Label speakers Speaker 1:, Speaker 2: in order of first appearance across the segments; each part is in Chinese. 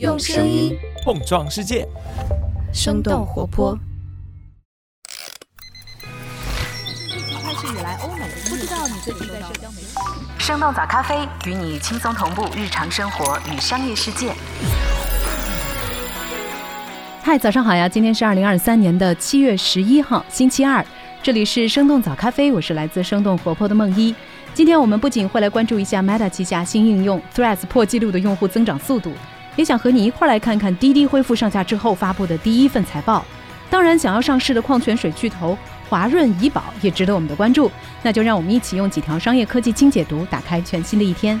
Speaker 1: 用声音
Speaker 2: 碰撞世界，
Speaker 1: 生动活泼。
Speaker 3: 疫情开始以来，欧美不知道你最近在社交媒体。
Speaker 4: 生动早咖啡与你轻松同步日常生活与商业世界。
Speaker 3: 嗨，早上好呀！今天是二零二三年的七月十一号，星期二。这里是生动早咖啡，我是来自生动活泼的梦一。今天我们不仅会来关注一下 Meta 旗下新应用 Threads 破纪录的用户增长速度，也想和你一块来看看滴滴恢复上架之后发布的第一份财报。当然，想要上市的矿泉水巨头华润怡宝也值得我们的关注。那就让我们一起用几条商业科技轻解读，打开全新的一天。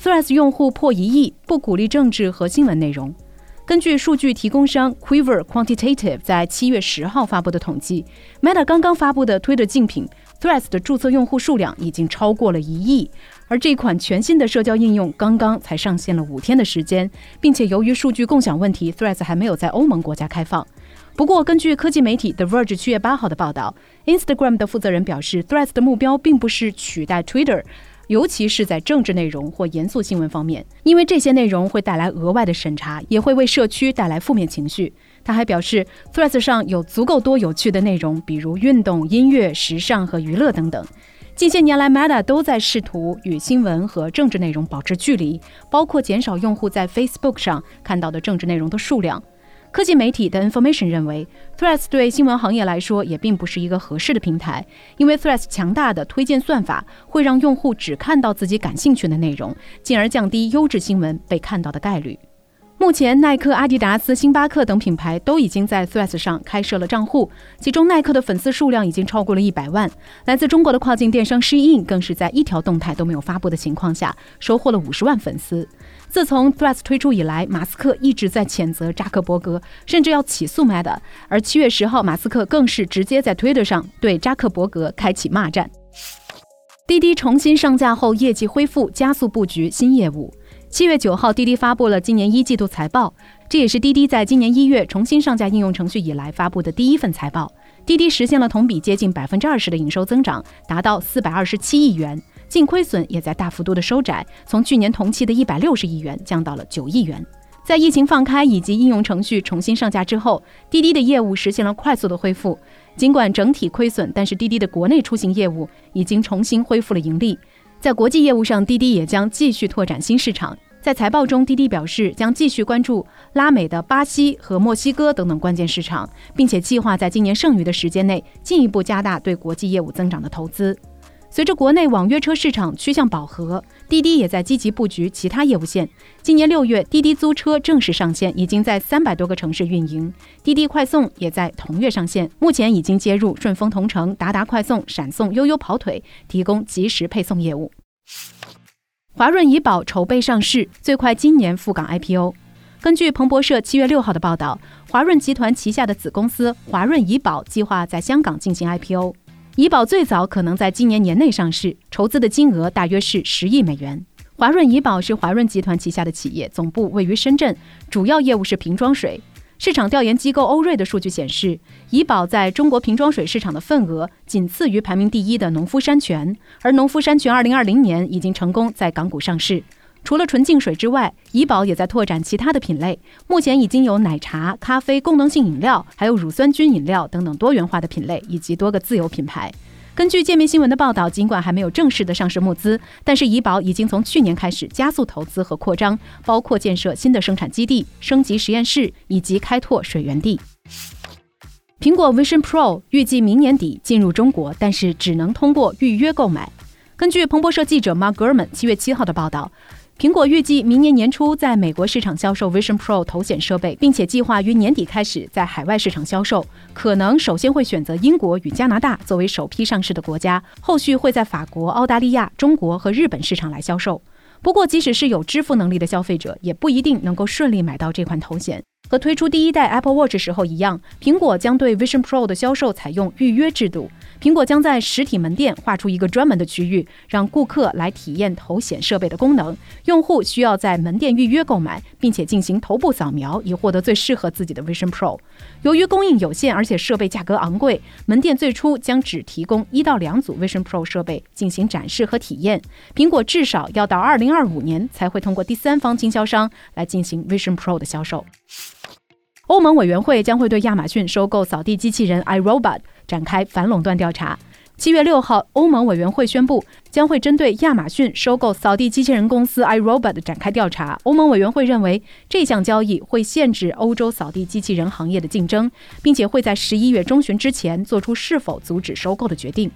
Speaker 3: Threads 用户破一亿，不鼓励政治和新闻内容。根据数据提供商 Quiver Quantitative 在七月十号发布的统计，Meta 刚刚发布的推特竞品 Threads 的注册用户数量已经超过了一亿。而这款全新的社交应用刚刚才上线了五天的时间，并且由于数据共享问题，Threads 还没有在欧盟国家开放。不过，根据科技媒体 The Verge 七月八号的报道，Instagram 的负责人表示，Threads 的目标并不是取代 Twitter。尤其是在政治内容或严肃新闻方面，因为这些内容会带来额外的审查，也会为社区带来负面情绪。他还表示，Threads 上有足够多有趣的内容，比如运动、音乐、时尚和娱乐等等。近些年来，Meta 都在试图与新闻和政治内容保持距离，包括减少用户在 Facebook 上看到的政治内容的数量。科技媒体的 Information 认为，Threads 对新闻行业来说也并不是一个合适的平台，因为 Threads 强大的推荐算法会让用户只看到自己感兴趣的内容，进而降低优质新闻被看到的概率。目前，耐克、阿迪达斯、星巴克等品牌都已经在 Threads 上开设了账户，其中耐克的粉丝数量已经超过了一百万。来自中国的跨境电商 Shein 更是在一条动态都没有发布的情况下，收获了五十万粉丝。自从 Threads 推出以来，马斯克一直在谴责扎克伯格，甚至要起诉 Meta。而七月十号，马斯克更是直接在 Twitter 上对扎克伯格开启骂战。滴滴重新上架后，业绩恢复，加速布局新业务。七月九号，滴滴发布了今年一季度财报，这也是滴滴在今年一月重新上架应用程序以来发布的第一份财报。滴滴实现了同比接近百分之二十的营收增长，达到四百二十七亿元，净亏损也在大幅度的收窄，从去年同期的一百六十亿元降到了九亿元。在疫情放开以及应用程序重新上架之后，滴滴的业务实现了快速的恢复。尽管整体亏损，但是滴滴的国内出行业务已经重新恢复了盈利。在国际业务上，滴滴也将继续拓展新市场。在财报中，滴滴表示将继续关注拉美的巴西和墨西哥等等关键市场，并且计划在今年剩余的时间内进一步加大对国际业务增长的投资。随着国内网约车市场趋向饱和，滴滴也在积极布局其他业务线。今年六月，滴滴租车正式上线，已经在三百多个城市运营。滴滴快送也在同月上线，目前已经接入顺丰同城、达达快送、闪送、悠悠跑腿，提供即时配送业务。华润怡宝筹备上市，最快今年赴港 IPO。根据彭博社七月六号的报道，华润集团旗下的子公司华润怡宝计划在香港进行 IPO。怡宝最早可能在今年年内上市，筹资的金额大约是十亿美元。华润怡宝是华润集团旗下的企业，总部位于深圳，主要业务是瓶装水。市场调研机构欧瑞的数据显示，怡宝在中国瓶装水市场的份额仅次于排名第一的农夫山泉，而农夫山泉2020年已经成功在港股上市。除了纯净水之外，怡宝也在拓展其他的品类，目前已经有奶茶、咖啡、功能性饮料，还有乳酸菌饮料等等多元化的品类，以及多个自有品牌。根据界面新闻的报道，尽管还没有正式的上市募资，但是怡宝已经从去年开始加速投资和扩张，包括建设新的生产基地、升级实验室以及开拓水源地。苹果 Vision Pro 预计明年底进入中国，但是只能通过预约购买。根据彭博社记者 Mark Gurman 七月七号的报道。苹果预计明年年初在美国市场销售 Vision Pro 头显设备，并且计划于年底开始在海外市场销售。可能首先会选择英国与加拿大作为首批上市的国家，后续会在法国、澳大利亚、中国和日本市场来销售。不过，即使是有支付能力的消费者，也不一定能够顺利买到这款头显。和推出第一代 Apple Watch 时候一样，苹果将对 Vision Pro 的销售采用预约制度。苹果将在实体门店划出一个专门的区域，让顾客来体验头显设备的功能。用户需要在门店预约购买，并且进行头部扫描，以获得最适合自己的 Vision Pro。由于供应有限，而且设备价格昂贵，门店最初将只提供一到两组 Vision Pro 设备进行展示和体验。苹果至少要到二零二五年才会通过第三方经销商来进行 Vision Pro 的销售。欧盟委员会将会对亚马逊收购扫地机器人 iRobot 展开反垄断调查。七月六号，欧盟委员会宣布将会针对亚马逊收购扫地机器人公司 iRobot 展开调查。欧盟委员会认为这项交易会限制欧洲扫地机器人行业的竞争，并且会在十一月中旬之前做出是否阻止收购的决定。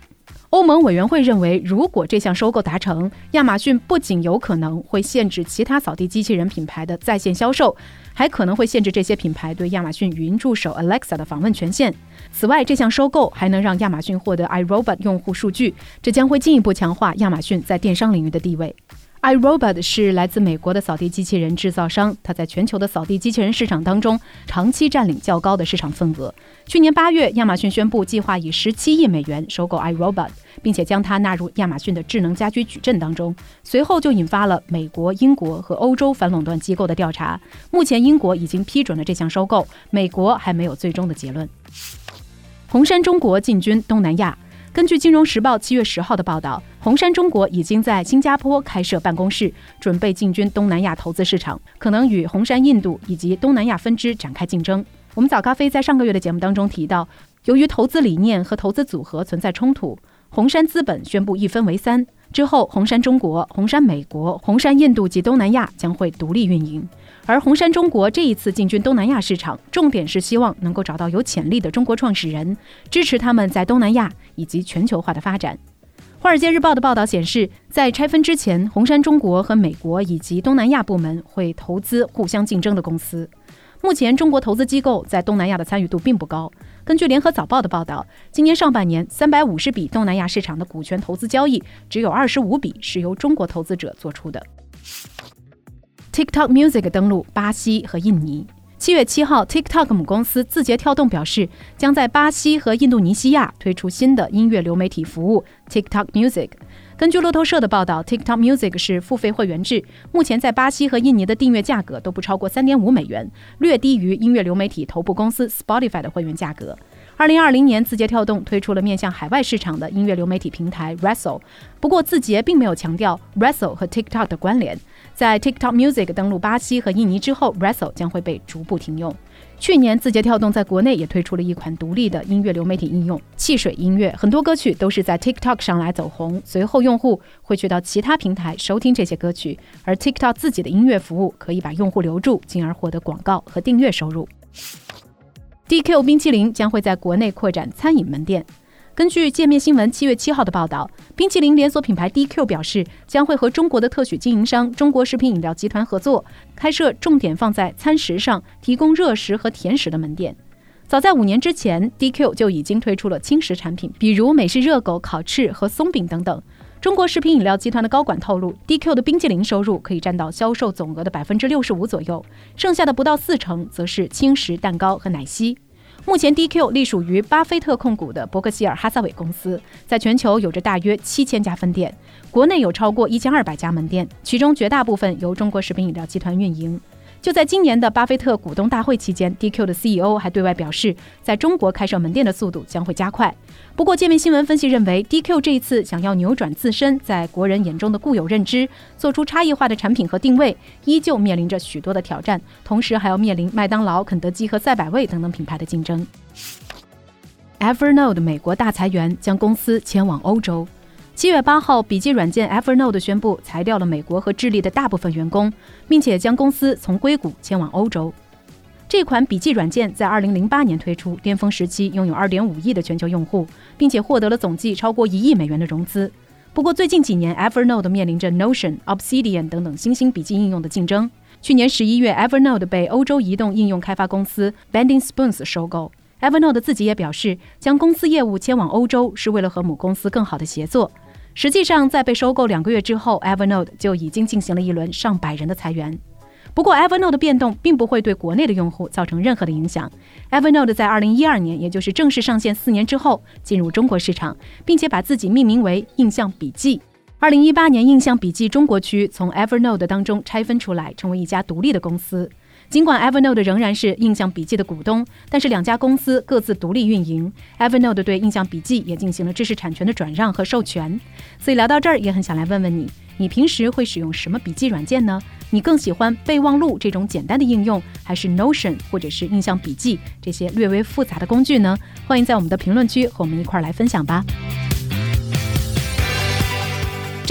Speaker 3: 欧盟委员会认为，如果这项收购达成，亚马逊不仅有可能会限制其他扫地机器人品牌的在线销售，还可能会限制这些品牌对亚马逊语音助手 Alexa 的访问权限。此外，这项收购还能让亚马逊获得 iRobot 用户数据，这将会进一步强化亚马逊在电商领域的地位。iRobot 是来自美国的扫地机器人制造商，它在全球的扫地机器人市场当中长期占领较高的市场份额。去年八月，亚马逊宣布计划以十七亿美元收购 iRobot，并且将它纳入亚马逊的智能家居矩阵当中。随后就引发了美国、英国和欧洲反垄断机构的调查。目前，英国已经批准了这项收购，美国还没有最终的结论。红杉中国进军东南亚。根据《金融时报》七月十号的报道，红杉中国已经在新加坡开设办公室，准备进军东南亚投资市场，可能与红杉印度以及东南亚分支展开竞争。我们早咖啡在上个月的节目当中提到，由于投资理念和投资组合存在冲突，红杉资本宣布一分为三。之后，红杉中国、红杉美国、红杉印度及东南亚将会独立运营。而红杉中国这一次进军东南亚市场，重点是希望能够找到有潜力的中国创始人，支持他们在东南亚以及全球化的发展。华尔街日报的报道显示，在拆分之前，红杉中国和美国以及东南亚部门会投资互相竞争的公司。目前，中国投资机构在东南亚的参与度并不高。根据联合早报的报道，今年上半年，三百五十笔东南亚市场的股权投资交易，只有二十五笔是由中国投资者做出的。TikTok Music 登陆巴西和印尼。七月七号，TikTok 母公司字节跳动表示，将在巴西和印度尼西亚推出新的音乐流媒体服务 TikTok Music。根据路透社的报道，TikTok Music 是付费会员制，目前在巴西和印尼的订阅价格都不超过三点五美元，略低于音乐流媒体头部公司 Spotify 的会员价格。二零二零年，字节跳动推出了面向海外市场的音乐流媒体平台 r e s t l e 不过字节并没有强调 r e s t l e 和 TikTok 的关联。在 TikTok Music 登陆巴西和印尼之后 r e s t l e 将会被逐步停用。去年，字节跳动在国内也推出了一款独立的音乐流媒体应用汽水音乐，很多歌曲都是在 TikTok 上来走红，随后用户会去到其他平台收听这些歌曲，而 TikTok 自己的音乐服务可以把用户留住，进而获得广告和订阅收入。DQ 冰淇淋将会在国内扩展餐饮门店。根据界面新闻七月七号的报道，冰淇淋连锁品牌 DQ 表示，将会和中国的特许经营商中国食品饮料集团合作，开设重点放在餐食上，提供热食和甜食的门店。早在五年之前，DQ 就已经推出了轻食产品，比如美式热狗、烤翅和松饼等等。中国食品饮料集团的高管透露，DQ 的冰淇淋收入可以占到销售总额的百分之六十五左右，剩下的不到四成则是轻食、蛋糕和奶昔。目前，DQ 隶属于巴菲特控股的伯克希尔哈撒韦公司，在全球有着大约七千家分店，国内有超过一千二百家门店，其中绝大部分由中国食品饮料集团运营。就在今年的巴菲特股东大会期间，DQ 的 CEO 还对外表示，在中国开设门店的速度将会加快。不过，界面新闻分析认为，DQ 这一次想要扭转自身在国人眼中的固有认知，做出差异化的产品和定位，依旧面临着许多的挑战，同时还要面临麦当劳、肯德基和赛百味等等品牌的竞争。Evernote 美国大裁员，将公司迁往欧洲。七月八号，笔记软件 Evernote 宣布裁掉了美国和智利的大部分员工，并且将公司从硅谷迁往欧洲。这款笔记软件在二零零八年推出，巅峰时期拥有二点五亿的全球用户，并且获得了总计超过一亿美元的融资。不过，最近几年，Evernote 面临着 Notion、Obsidian 等等新兴笔记应用的竞争。去年十一月，Evernote 被欧洲移动应用开发公司 Bending Spoons 收购。Evernote 自己也表示，将公司业务迁往欧洲是为了和母公司更好的协作。实际上，在被收购两个月之后，Evernote 就已经进行了一轮上百人的裁员。不过，Evernote 的变动并不会对国内的用户造成任何的影响。Evernote 在2012年，也就是正式上线四年之后，进入中国市场，并且把自己命名为印象笔记。2018年，印象笔记中国区从 Evernote 当中拆分出来，成为一家独立的公司。尽管 Evernote 仍然是印象笔记的股东，但是两家公司各自独立运营。Evernote 对印象笔记也进行了知识产权的转让和授权。所以聊到这儿，也很想来问问你：你平时会使用什么笔记软件呢？你更喜欢备忘录这种简单的应用，还是 Notion 或者是印象笔记这些略微复杂的工具呢？欢迎在我们的评论区和我们一块儿来分享吧。